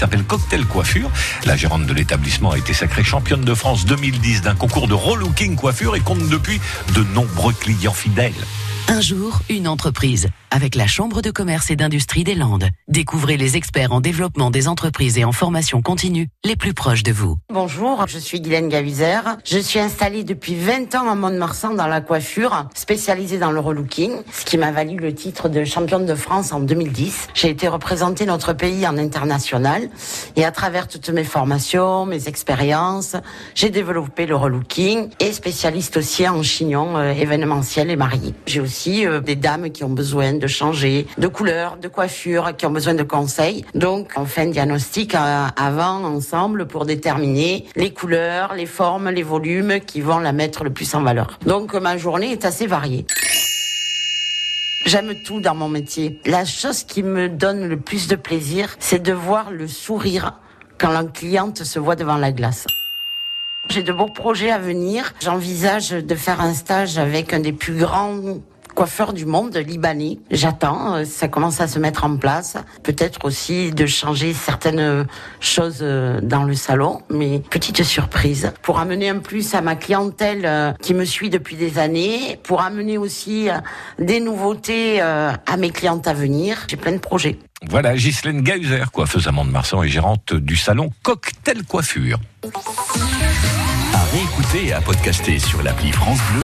s'appelle Cocktail Coiffure. La gérante de l'établissement a été sacrée championne de France 2010 d'un concours de relooking coiffure et compte depuis de nombreux clients fidèles. Un jour, une entreprise avec la Chambre de commerce et d'industrie des Landes. Découvrez les experts en développement des entreprises et en formation continue les plus proches de vous. Bonjour, je suis Guylaine Gavizer. Je suis installée depuis 20 ans à Mont-de-Marsan dans la coiffure, spécialisée dans le relooking, ce qui m'a valu le titre de championne de France en 2010. J'ai été représenter notre pays en international et à travers toutes mes formations, mes expériences, j'ai développé le relooking et spécialiste aussi en chignon euh, événementiel et marié. Euh, des dames qui ont besoin de changer de couleur, de coiffure, qui ont besoin de conseils. Donc, on fait un diagnostic euh, avant, ensemble, pour déterminer les couleurs, les formes, les volumes qui vont la mettre le plus en valeur. Donc, ma journée est assez variée. J'aime tout dans mon métier. La chose qui me donne le plus de plaisir, c'est de voir le sourire quand la cliente se voit devant la glace. J'ai de beaux projets à venir. J'envisage de faire un stage avec un des plus grands coiffeur du monde libanais. J'attends, euh, ça commence à se mettre en place. Peut-être aussi de changer certaines choses euh, dans le salon, mais petite surprise pour amener un plus à ma clientèle euh, qui me suit depuis des années, pour amener aussi des nouveautés à mes clientes à venir. J'ai plein de projets. Voilà, Ghislaine Gahuser, coiffeuse à Mont-de-Marsan et gérante du salon Cocktail Coiffure. À réécouter et à podcaster sur l'appli France Bleu.